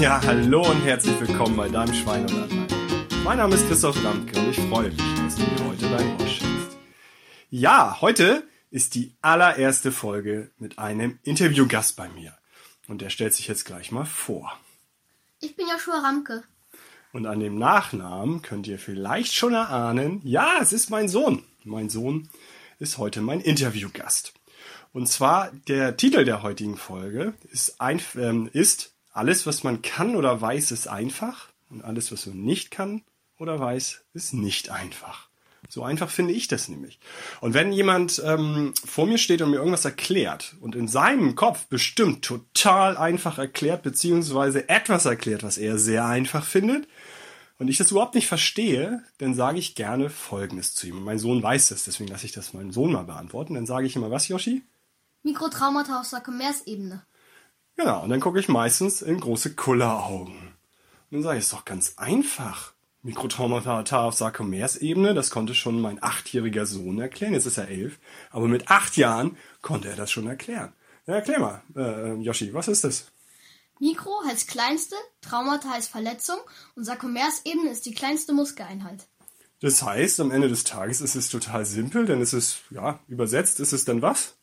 Ja, hallo und herzlich willkommen bei deinem Schwein und Anlein. Mein Name ist Christoph Lamke und ich freue mich, dass du mir heute dein Ohr schenkst. Ja, heute ist die allererste Folge mit einem Interviewgast bei mir. Und der stellt sich jetzt gleich mal vor. Ich bin Joshua Ramke. Und an dem Nachnamen könnt ihr vielleicht schon erahnen, ja, es ist mein Sohn. Mein Sohn ist heute mein Interviewgast. Und zwar der Titel der heutigen Folge ist, ein, ähm, ist Alles, was man kann oder weiß, ist einfach. Und alles, was man nicht kann oder weiß, ist nicht einfach. So einfach finde ich das nämlich. Und wenn jemand ähm, vor mir steht und mir irgendwas erklärt und in seinem Kopf bestimmt total einfach erklärt, beziehungsweise etwas erklärt, was er sehr einfach findet, und ich das überhaupt nicht verstehe, dann sage ich gerne Folgendes zu ihm. Und mein Sohn weiß das, deswegen lasse ich das meinem Sohn mal beantworten. Dann sage ich immer, was, Yoshi? Mikrotraumata auf Sarkomersebene. Genau, und dann gucke ich meistens in große Kulleraugen. Und dann sage ich, ist doch ganz einfach. Mikrotraumata auf Sarkomersebene, das konnte schon mein achtjähriger Sohn erklären. Jetzt ist er elf. Aber mit acht Jahren konnte er das schon erklären. Ja, erklär mal, äh, Yoshi, was ist das? Mikro heißt kleinste, Traumata heißt Verletzung und Sarkomersebene ist die kleinste Muskeleinheit. Das heißt, am Ende des Tages ist es total simpel, denn es ist, ja, übersetzt ist es dann was?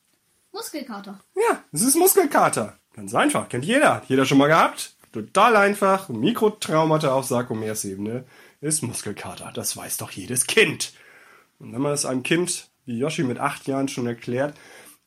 Muskelkater. Ja, es ist Muskelkater. Ganz einfach, kennt jeder. Jeder schon mal gehabt? Total einfach. Mikrotraumata auf Sarkomersebene ist Muskelkater. Das weiß doch jedes Kind. Und wenn man das einem Kind wie Yoshi mit acht Jahren schon erklärt,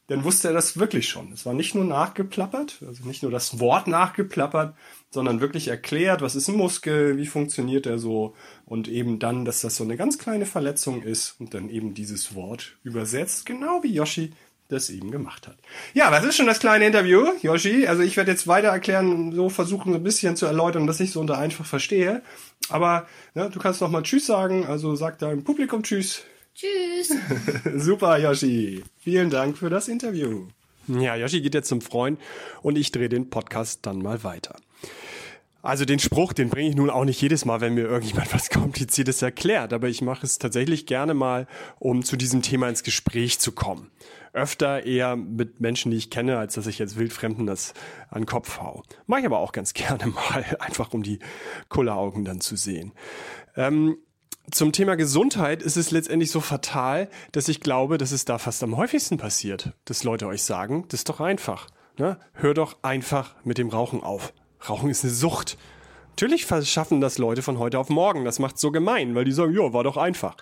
dann wusste er das wirklich schon. Es war nicht nur nachgeplappert, also nicht nur das Wort nachgeplappert, sondern wirklich erklärt, was ist ein Muskel, wie funktioniert er so und eben dann, dass das so eine ganz kleine Verletzung ist und dann eben dieses Wort übersetzt, genau wie Yoshi das eben gemacht hat. Ja, was ist schon das kleine Interview, Yoshi? Also ich werde jetzt weiter erklären, so versuchen so ein bisschen zu erläutern, dass ich so unter einfach verstehe. Aber ja, du kannst noch mal Tschüss sagen, also sag deinem Publikum Tschüss. Tschüss. Super, Yoshi. Vielen Dank für das Interview. Ja, Yoshi geht jetzt zum Freund und ich drehe den Podcast dann mal weiter. Also den Spruch, den bringe ich nun auch nicht jedes Mal, wenn mir irgendjemand was Kompliziertes erklärt, aber ich mache es tatsächlich gerne mal, um zu diesem Thema ins Gespräch zu kommen. Öfter eher mit Menschen, die ich kenne, als dass ich jetzt Wildfremden das an den Kopf hau. Mache ich aber auch ganz gerne mal, einfach um die Kulleraugen dann zu sehen. Ähm, zum Thema Gesundheit ist es letztendlich so fatal, dass ich glaube, dass es da fast am häufigsten passiert, dass Leute euch sagen, das ist doch einfach. Ne? Hör doch einfach mit dem Rauchen auf. Rauchen ist eine Sucht. Natürlich verschaffen das Leute von heute auf morgen. Das macht so gemein, weil die sagen, ja, war doch einfach.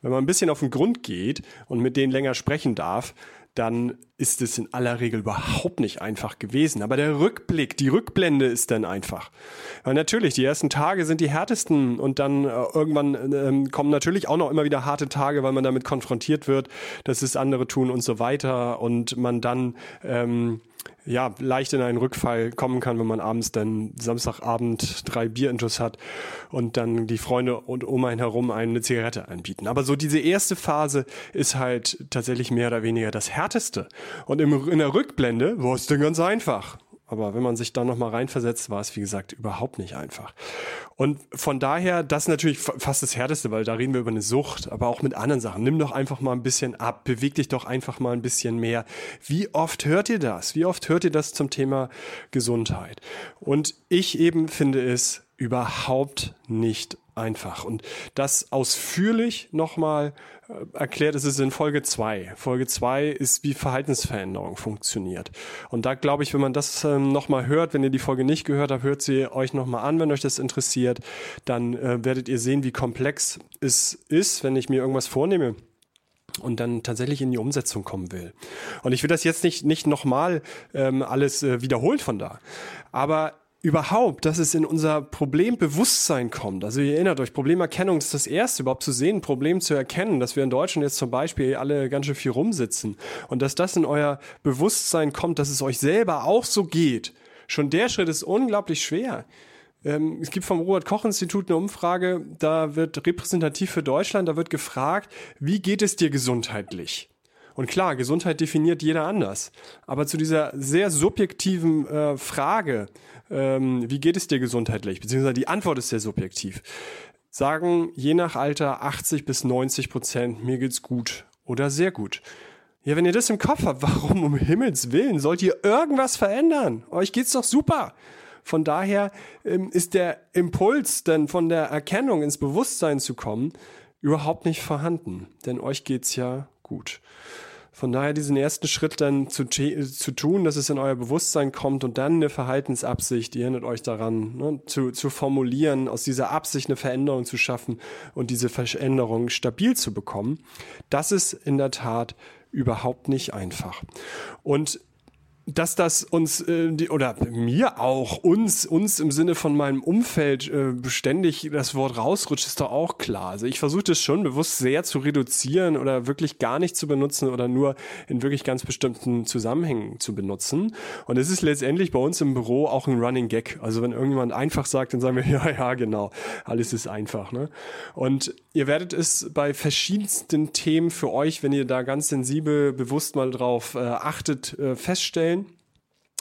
Wenn man ein bisschen auf den Grund geht und mit denen länger sprechen darf, dann ist es in aller Regel überhaupt nicht einfach gewesen. Aber der Rückblick, die Rückblende ist dann einfach. Weil natürlich, die ersten Tage sind die härtesten und dann äh, irgendwann äh, kommen natürlich auch noch immer wieder harte Tage, weil man damit konfrontiert wird, dass es andere tun und so weiter und man dann ähm, ja, leicht in einen Rückfall kommen kann, wenn man abends dann Samstagabend drei Bierintus hat und dann die Freunde und um einen herum eine Zigarette anbieten. Aber so diese erste Phase ist halt tatsächlich mehr oder weniger das härteste. Und im, in der Rückblende war es dann ganz einfach. Aber wenn man sich da nochmal reinversetzt, war es, wie gesagt, überhaupt nicht einfach. Und von daher, das ist natürlich fast das Härteste, weil da reden wir über eine Sucht, aber auch mit anderen Sachen. Nimm doch einfach mal ein bisschen ab, beweg dich doch einfach mal ein bisschen mehr. Wie oft hört ihr das? Wie oft hört ihr das zum Thema Gesundheit? Und ich eben finde es überhaupt nicht einfach. Und das ausführlich nochmal äh, erklärt ist es in Folge 2. Folge 2 ist, wie Verhaltensveränderung funktioniert. Und da glaube ich, wenn man das ähm, nochmal hört, wenn ihr die Folge nicht gehört habt, hört sie euch nochmal an, wenn euch das interessiert. Dann äh, werdet ihr sehen, wie komplex es ist, wenn ich mir irgendwas vornehme und dann tatsächlich in die Umsetzung kommen will. Und ich will das jetzt nicht, nicht nochmal ähm, alles äh, wiederholt von da. Aber überhaupt, dass es in unser Problembewusstsein kommt. Also ihr erinnert euch, Problemerkennung ist das erste, überhaupt zu sehen, Problem zu erkennen, dass wir in Deutschland jetzt zum Beispiel alle ganz schön viel rumsitzen und dass das in euer Bewusstsein kommt, dass es euch selber auch so geht. Schon der Schritt ist unglaublich schwer. Ähm, es gibt vom Robert-Koch-Institut eine Umfrage, da wird repräsentativ für Deutschland, da wird gefragt, wie geht es dir gesundheitlich? Und klar, Gesundheit definiert jeder anders. Aber zu dieser sehr subjektiven äh, Frage, ähm, wie geht es dir gesundheitlich, beziehungsweise die Antwort ist sehr subjektiv, sagen je nach Alter 80 bis 90 Prozent, mir geht's gut oder sehr gut. Ja, wenn ihr das im Kopf habt, warum um Himmels Willen sollt ihr irgendwas verändern? Euch geht's doch super. Von daher ähm, ist der Impuls, dann von der Erkennung ins Bewusstsein zu kommen, überhaupt nicht vorhanden. Denn euch geht's ja gut. Von daher diesen ersten Schritt dann zu, zu tun, dass es in euer Bewusstsein kommt und dann eine Verhaltensabsicht, ihr erinnert euch daran, ne, zu, zu formulieren, aus dieser Absicht eine Veränderung zu schaffen und diese Veränderung stabil zu bekommen, das ist in der Tat überhaupt nicht einfach. Und dass das uns äh, die, oder mir auch uns uns im Sinne von meinem Umfeld äh, beständig das Wort rausrutscht ist doch auch klar. Also ich versuche das schon bewusst sehr zu reduzieren oder wirklich gar nicht zu benutzen oder nur in wirklich ganz bestimmten Zusammenhängen zu benutzen. Und es ist letztendlich bei uns im Büro auch ein Running Gag. Also wenn irgendjemand einfach sagt, dann sagen wir ja ja genau, alles ist einfach. Ne? Und ihr werdet es bei verschiedensten Themen für euch, wenn ihr da ganz sensibel bewusst mal drauf äh, achtet, äh, feststellen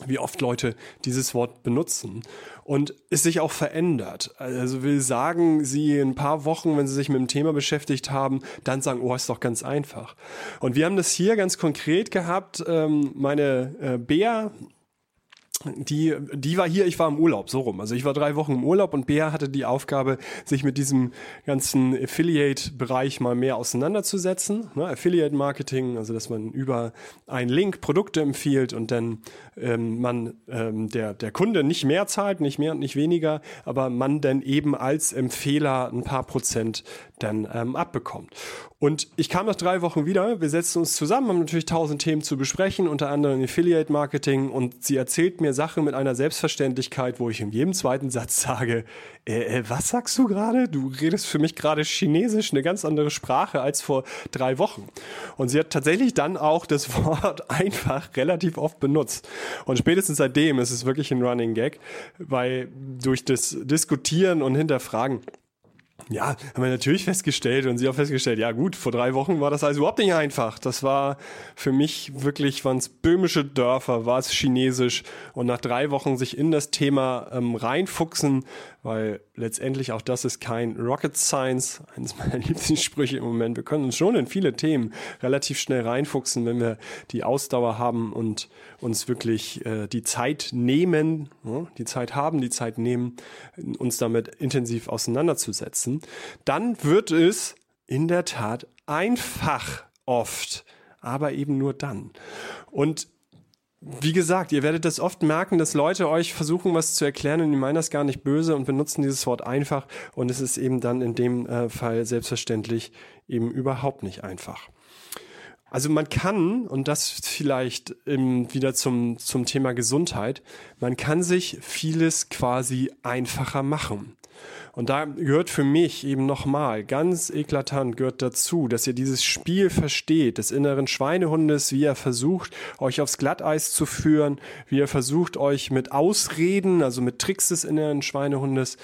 wie oft Leute dieses Wort benutzen und es sich auch verändert. Also will sagen, sie in ein paar Wochen, wenn sie sich mit dem Thema beschäftigt haben, dann sagen, oh, ist doch ganz einfach. Und wir haben das hier ganz konkret gehabt. Ähm, meine äh, Bea die, die war hier, ich war im Urlaub, so rum. Also ich war drei Wochen im Urlaub und Bea hatte die Aufgabe, sich mit diesem ganzen Affiliate-Bereich mal mehr auseinanderzusetzen. Ne? Affiliate-Marketing, also dass man über einen Link Produkte empfiehlt und dann ähm, man ähm, der, der Kunde nicht mehr zahlt, nicht mehr und nicht weniger, aber man dann eben als Empfehler ein paar Prozent dann ähm, abbekommt. Und ich kam nach drei Wochen wieder, wir setzten uns zusammen, haben natürlich tausend Themen zu besprechen, unter anderem Affiliate Marketing und sie erzählt mir Sachen mit einer Selbstverständlichkeit, wo ich in jedem zweiten Satz sage, äh, äh, was sagst du gerade? Du redest für mich gerade Chinesisch, eine ganz andere Sprache als vor drei Wochen. Und sie hat tatsächlich dann auch das Wort einfach relativ oft benutzt. Und spätestens seitdem ist es wirklich ein Running Gag, weil durch das Diskutieren und Hinterfragen ja, haben wir natürlich festgestellt und sie auch festgestellt, ja gut, vor drei Wochen war das also überhaupt nicht einfach. Das war für mich wirklich, waren es böhmische Dörfer, war es chinesisch und nach drei Wochen sich in das Thema ähm, reinfuchsen, weil letztendlich auch das ist kein Rocket Science, eines meiner Lieblingssprüche im Moment. Wir können uns schon in viele Themen relativ schnell reinfuchsen, wenn wir die Ausdauer haben und uns wirklich äh, die Zeit nehmen, ja, die Zeit haben, die Zeit nehmen, uns damit intensiv auseinanderzusetzen. Dann wird es in der Tat einfach oft, aber eben nur dann. Und wie gesagt, ihr werdet das oft merken, dass Leute euch versuchen, was zu erklären und die meinen das gar nicht böse und benutzen dieses Wort einfach und es ist eben dann in dem äh, Fall selbstverständlich eben überhaupt nicht einfach. Also man kann, und das vielleicht ähm, wieder zum, zum Thema Gesundheit, man kann sich vieles quasi einfacher machen. Und da gehört für mich eben nochmal ganz eklatant gehört dazu, dass ihr dieses Spiel versteht, des inneren Schweinehundes, wie er versucht, euch aufs Glatteis zu führen, wie er versucht, euch mit Ausreden, also mit Tricks des inneren Schweinehundes,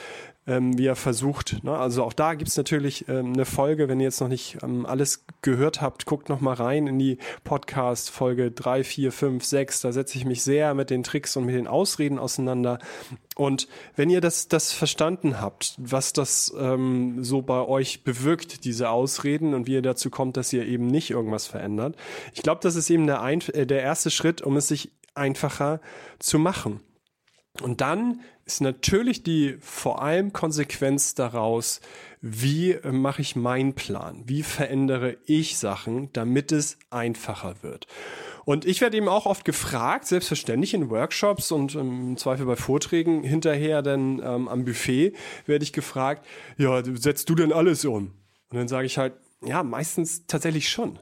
ähm, wie er versucht. Ne? Also auch da gibt's natürlich ähm, eine Folge, wenn ihr jetzt noch nicht ähm, alles gehört habt, guckt noch mal rein in die Podcast Folge 3, 4, 5, 6. Da setze ich mich sehr mit den Tricks und mit den Ausreden auseinander. Und wenn ihr das, das verstanden habt, was das ähm, so bei euch bewirkt, diese Ausreden und wie ihr dazu kommt, dass ihr eben nicht irgendwas verändert, ich glaube, das ist eben der, ein, äh, der erste Schritt, um es sich einfacher zu machen. Und dann ist natürlich die vor allem Konsequenz daraus, wie äh, mache ich meinen Plan? Wie verändere ich Sachen, damit es einfacher wird? Und ich werde eben auch oft gefragt, selbstverständlich in Workshops und im Zweifel bei Vorträgen hinterher dann ähm, am Buffet werde ich gefragt, ja, setzt du denn alles um? Und dann sage ich halt, ja, meistens tatsächlich schon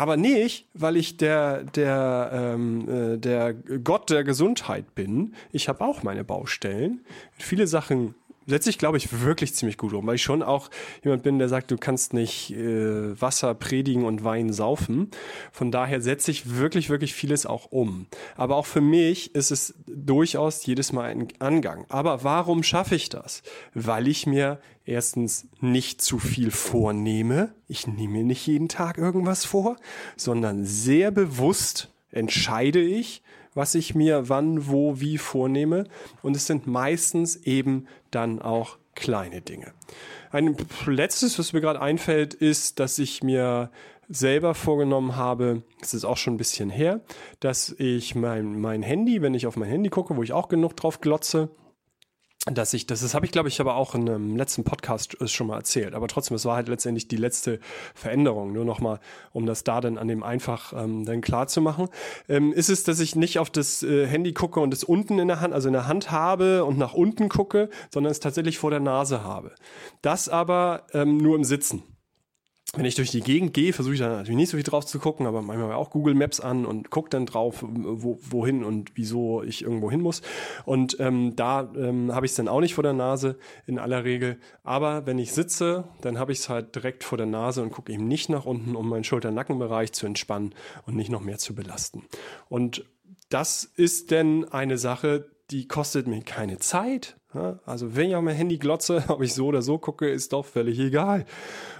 aber nicht, weil ich der der ähm, äh, der Gott der Gesundheit bin. Ich habe auch meine Baustellen. Viele Sachen setze ich, glaube ich, wirklich ziemlich gut um, weil ich schon auch jemand bin, der sagt, du kannst nicht äh, Wasser predigen und Wein saufen. Von daher setze ich wirklich, wirklich vieles auch um. Aber auch für mich ist es durchaus jedes Mal ein Angang. Aber warum schaffe ich das? Weil ich mir erstens nicht zu viel vornehme. Ich nehme mir nicht jeden Tag irgendwas vor, sondern sehr bewusst entscheide ich, was ich mir wann, wo, wie vornehme. Und es sind meistens eben dann auch kleine Dinge. Ein letztes, was mir gerade einfällt, ist, dass ich mir selber vorgenommen habe, es ist auch schon ein bisschen her, dass ich mein, mein Handy, wenn ich auf mein Handy gucke, wo ich auch genug drauf glotze, dass ich, das, das habe ich, glaube ich, aber auch in einem letzten Podcast schon mal erzählt. Aber trotzdem, es war halt letztendlich die letzte Veränderung. Nur nochmal, um das da dann an dem einfach ähm, dann klar zu machen. Ähm, ist es, dass ich nicht auf das äh, Handy gucke und es unten in der Hand, also in der Hand habe und nach unten gucke, sondern es tatsächlich vor der Nase habe. Das aber ähm, nur im Sitzen wenn ich durch die Gegend gehe, versuche ich da natürlich nicht so viel drauf zu gucken, aber manchmal auch Google Maps an und gucke dann drauf, wo, wohin und wieso ich irgendwo hin muss. Und ähm, da ähm, habe ich es dann auch nicht vor der Nase in aller Regel. Aber wenn ich sitze, dann habe ich es halt direkt vor der Nase und gucke eben nicht nach unten, um meinen Schulter-Nackenbereich zu entspannen und nicht noch mehr zu belasten. Und das ist denn eine Sache, die kostet mir keine Zeit. Also wenn ich auf mein Handy glotze, ob ich so oder so gucke, ist doch völlig egal.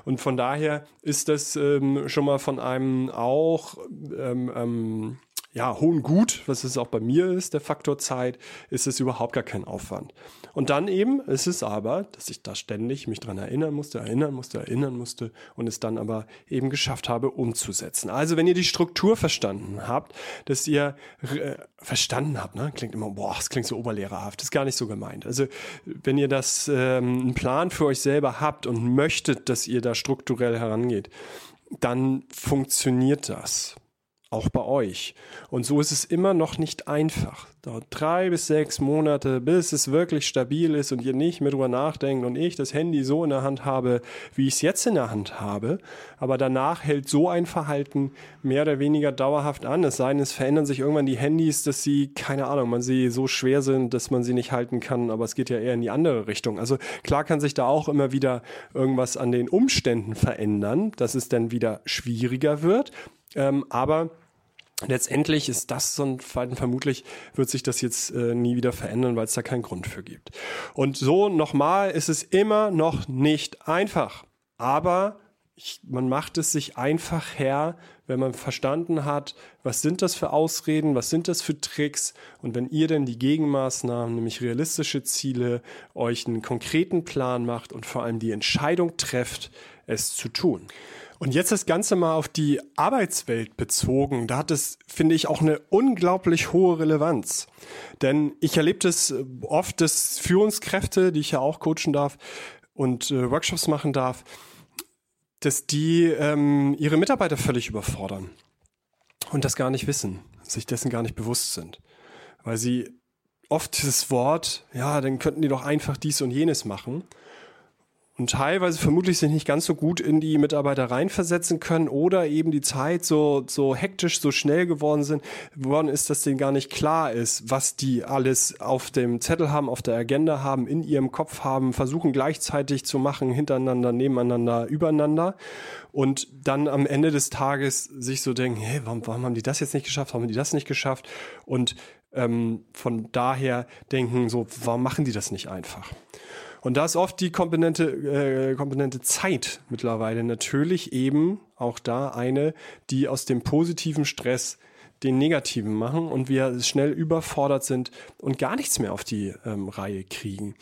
Und von daher ist das ähm, schon mal von einem auch ähm, ähm, ja, hohen Gut, was es auch bei mir ist, der Faktor Zeit, ist es überhaupt gar kein Aufwand. Und dann eben ist es aber, dass ich da ständig mich dran erinnern musste, erinnern musste, erinnern musste und es dann aber eben geschafft habe, umzusetzen. Also wenn ihr die Struktur verstanden habt, dass ihr äh, verstanden habt, ne? klingt immer, boah, das klingt so oberlehrerhaft, ist gar nicht so gemeint. Also wenn ihr das, ähm, einen Plan für euch selber habt und möchtet, dass ihr da strukturell herangeht, dann funktioniert das auch bei euch. Und so ist es immer noch nicht einfach. Dauert drei bis sechs Monate, bis es wirklich stabil ist und ihr nicht mehr drüber nachdenkt und ich das Handy so in der Hand habe, wie ich es jetzt in der Hand habe. Aber danach hält so ein Verhalten mehr oder weniger dauerhaft an. Es sei denn, es verändern sich irgendwann die Handys, dass sie, keine Ahnung, man sie so schwer sind, dass man sie nicht halten kann. Aber es geht ja eher in die andere Richtung. Also klar kann sich da auch immer wieder irgendwas an den Umständen verändern, dass es dann wieder schwieriger wird. Ähm, aber letztendlich ist das so ein vermutlich wird sich das jetzt äh, nie wieder verändern, weil es da keinen Grund für gibt. Und so nochmal ist es immer noch nicht einfach. Aber ich, man macht es sich einfach her, wenn man verstanden hat, was sind das für Ausreden, was sind das für Tricks und wenn ihr denn die Gegenmaßnahmen, nämlich realistische Ziele, euch einen konkreten Plan macht und vor allem die Entscheidung trefft, es zu tun. Und jetzt das Ganze mal auf die Arbeitswelt bezogen. Da hat es, finde ich, auch eine unglaublich hohe Relevanz. Denn ich erlebe das oft, dass Führungskräfte, die ich ja auch coachen darf und äh, Workshops machen darf, dass die ähm, ihre Mitarbeiter völlig überfordern und das gar nicht wissen, sich dessen gar nicht bewusst sind. Weil sie oft dieses Wort, ja, dann könnten die doch einfach dies und jenes machen und teilweise vermutlich sich nicht ganz so gut in die Mitarbeiter reinversetzen können oder eben die Zeit so, so hektisch, so schnell geworden sind, geworden ist, dass denen gar nicht klar ist, was die alles auf dem Zettel haben, auf der Agenda haben, in ihrem Kopf haben, versuchen gleichzeitig zu machen, hintereinander, nebeneinander, übereinander. Und dann am Ende des Tages sich so denken, hey, warum, warum haben die das jetzt nicht geschafft, warum haben die das nicht geschafft? Und ähm, von daher denken so, warum machen die das nicht einfach? Und da ist oft die Komponente, äh, Komponente Zeit mittlerweile natürlich eben auch da eine, die aus dem positiven Stress den negativen machen und wir schnell überfordert sind und gar nichts mehr auf die ähm, Reihe kriegen.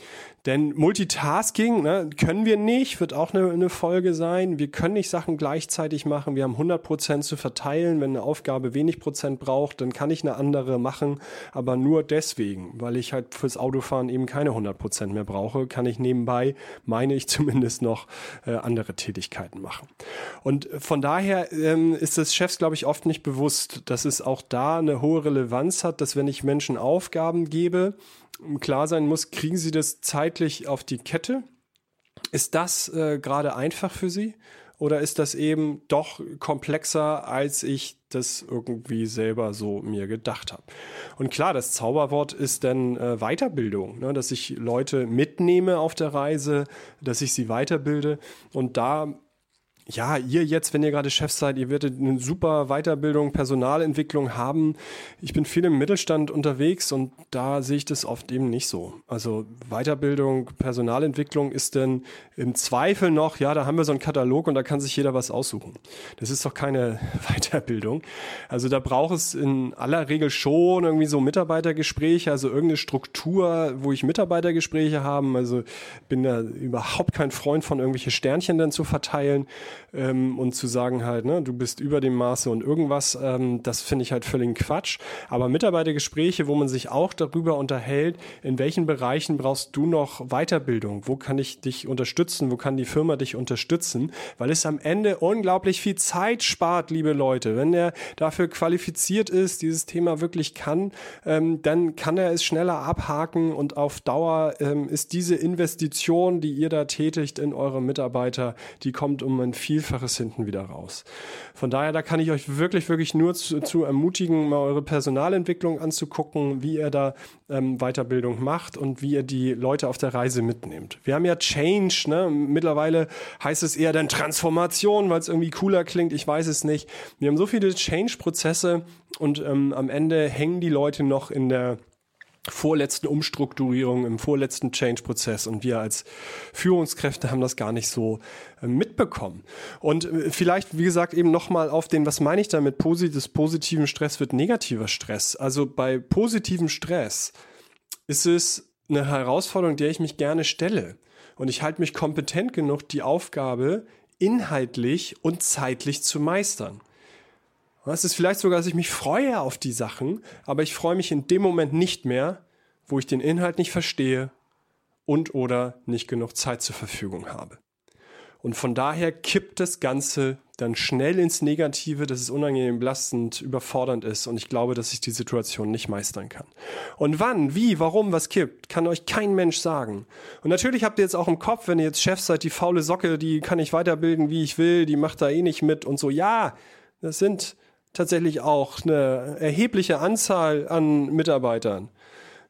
Denn Multitasking ne, können wir nicht, wird auch eine, eine Folge sein. Wir können nicht Sachen gleichzeitig machen. Wir haben 100 Prozent zu verteilen. Wenn eine Aufgabe wenig Prozent braucht, dann kann ich eine andere machen. Aber nur deswegen, weil ich halt fürs Autofahren eben keine 100 Prozent mehr brauche, kann ich nebenbei, meine ich zumindest noch, äh, andere Tätigkeiten machen. Und von daher ähm, ist es Chefs, glaube ich, oft nicht bewusst, dass es auch da eine hohe Relevanz hat, dass wenn ich Menschen Aufgaben gebe, klar sein muss, kriegen sie das zeitlich auf die Kette? Ist das äh, gerade einfach für sie? Oder ist das eben doch komplexer, als ich das irgendwie selber so mir gedacht habe? Und klar, das Zauberwort ist dann äh, Weiterbildung, ne? dass ich Leute mitnehme auf der Reise, dass ich sie weiterbilde. Und da ja, ihr jetzt, wenn ihr gerade Chef seid, ihr werdet eine super Weiterbildung, Personalentwicklung haben. Ich bin viel im Mittelstand unterwegs und da sehe ich das oft eben nicht so. Also Weiterbildung, Personalentwicklung ist denn im Zweifel noch, ja, da haben wir so einen Katalog und da kann sich jeder was aussuchen. Das ist doch keine Weiterbildung. Also da braucht es in aller Regel schon irgendwie so Mitarbeitergespräche, also irgendeine Struktur, wo ich Mitarbeitergespräche haben. Also bin da überhaupt kein Freund von irgendwelche Sternchen dann zu verteilen ähm, und zu sagen halt, ne, du bist über dem Maße und irgendwas, ähm, das finde ich halt völlig Quatsch. Aber Mitarbeitergespräche, wo man sich auch darüber unterhält, in welchen Bereichen brauchst du noch Weiterbildung? Wo kann ich dich unterstützen? Wo kann die Firma dich unterstützen? Weil es am Ende unglaublich viel Zeit spart, liebe Leute. Wenn er dafür qualifiziert ist, dieses Thema wirklich kann, ähm, dann kann er es schneller abhaken und auf Dauer ähm, ist diese Investition, die ihr da tätigt in eure Mitarbeiter, die kommt um ein Vielfaches hinten wieder raus. Von daher, da kann ich euch wirklich, wirklich nur zu, zu ermutigen, mal eure Personalentwicklung anzugucken, wie ihr da ähm, Weiterbildung macht und wie ihr die Leute auf der Reise mitnehmt. Wir haben ja Change, ne? mittlerweile heißt es eher dann Transformation, weil es irgendwie cooler klingt, ich weiß es nicht. Wir haben so viele Change-Prozesse und ähm, am Ende hängen die Leute noch in der vorletzten Umstrukturierung, im vorletzten Change-Prozess und wir als Führungskräfte haben das gar nicht so äh, mitbekommen. Und äh, vielleicht, wie gesagt, eben nochmal auf den, was meine ich damit, Posit positiven Stress wird negativer Stress. Also bei positivem Stress ist es eine Herausforderung, der ich mich gerne stelle. Und ich halte mich kompetent genug, die Aufgabe inhaltlich und zeitlich zu meistern. Es ist vielleicht sogar, dass ich mich freue auf die Sachen, aber ich freue mich in dem Moment nicht mehr, wo ich den Inhalt nicht verstehe und oder nicht genug Zeit zur Verfügung habe. Und von daher kippt das Ganze dann schnell ins Negative, dass es unangenehm belastend, überfordernd ist und ich glaube, dass ich die Situation nicht meistern kann. Und wann, wie, warum, was kippt, kann euch kein Mensch sagen. Und natürlich habt ihr jetzt auch im Kopf, wenn ihr jetzt Chef seid, die faule Socke, die kann ich weiterbilden, wie ich will, die macht da eh nicht mit und so. Ja, das sind tatsächlich auch eine erhebliche Anzahl an Mitarbeitern.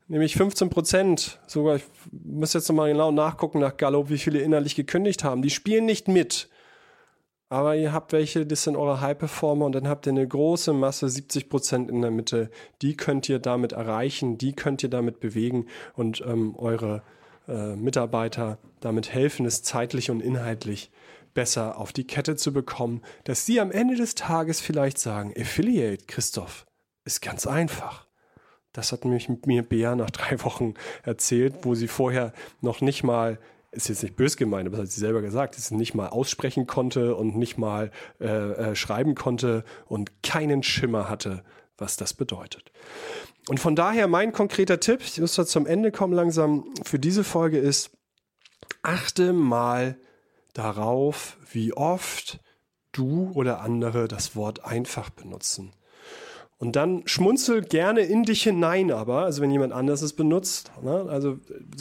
Nämlich 15 Prozent, sogar, ich muss jetzt nochmal genau nachgucken nach Gallup, wie viele innerlich gekündigt haben. Die spielen nicht mit. Aber ihr habt welche, das sind eure High-Performer und dann habt ihr eine große Masse, 70 Prozent in der Mitte. Die könnt ihr damit erreichen, die könnt ihr damit bewegen und ähm, eure äh, Mitarbeiter damit helfen, es zeitlich und inhaltlich besser auf die Kette zu bekommen, dass Sie am Ende des Tages vielleicht sagen, Affiliate, Christoph, ist ganz einfach. Das hat nämlich mir Bea nach drei Wochen erzählt, wo sie vorher noch nicht mal ist jetzt nicht bös gemeint, aber das hat sie selber gesagt, dass sie nicht mal aussprechen konnte und nicht mal äh, äh, schreiben konnte und keinen Schimmer hatte, was das bedeutet. Und von daher mein konkreter Tipp, ich muss da zum Ende kommen langsam, für diese Folge ist, achte mal darauf, wie oft du oder andere das Wort einfach benutzen. Und dann schmunzel gerne in dich hinein, aber, also wenn jemand anders es benutzt, ne, also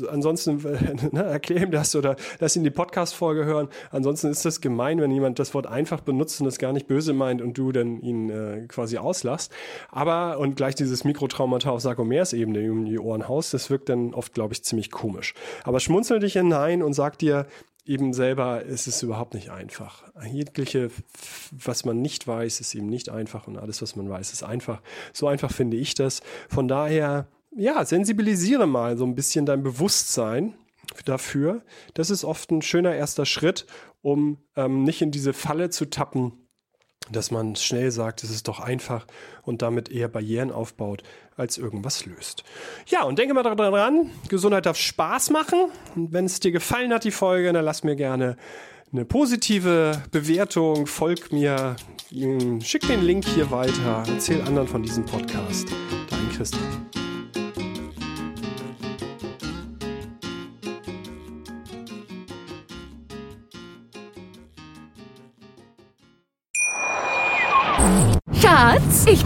ansonsten ne, erklär ihm das oder lass ihn die Podcast-Folge hören. Ansonsten ist das gemein, wenn jemand das Wort einfach benutzt und das gar nicht böse meint und du dann ihn äh, quasi auslachst. Aber, und gleich dieses Mikrotraumata auf Sarkomersebene um die Ohren haust, das wirkt dann oft, glaube ich, ziemlich komisch. Aber schmunzel dich hinein und sag dir, eben selber ist es überhaupt nicht einfach. Jegliche, was man nicht weiß, ist eben nicht einfach und alles, was man weiß, ist einfach. So einfach finde ich das. Von daher, ja, sensibilisiere mal so ein bisschen dein Bewusstsein dafür. Das ist oft ein schöner erster Schritt, um ähm, nicht in diese Falle zu tappen, dass man schnell sagt, es ist doch einfach und damit eher Barrieren aufbaut, als irgendwas löst. Ja, und denke mal daran, Gesundheit darf Spaß machen. Und wenn es dir gefallen hat, die Folge, dann lass mir gerne eine positive Bewertung, folg mir, schick den Link hier weiter, erzähl anderen von diesem Podcast. Dein Christoph.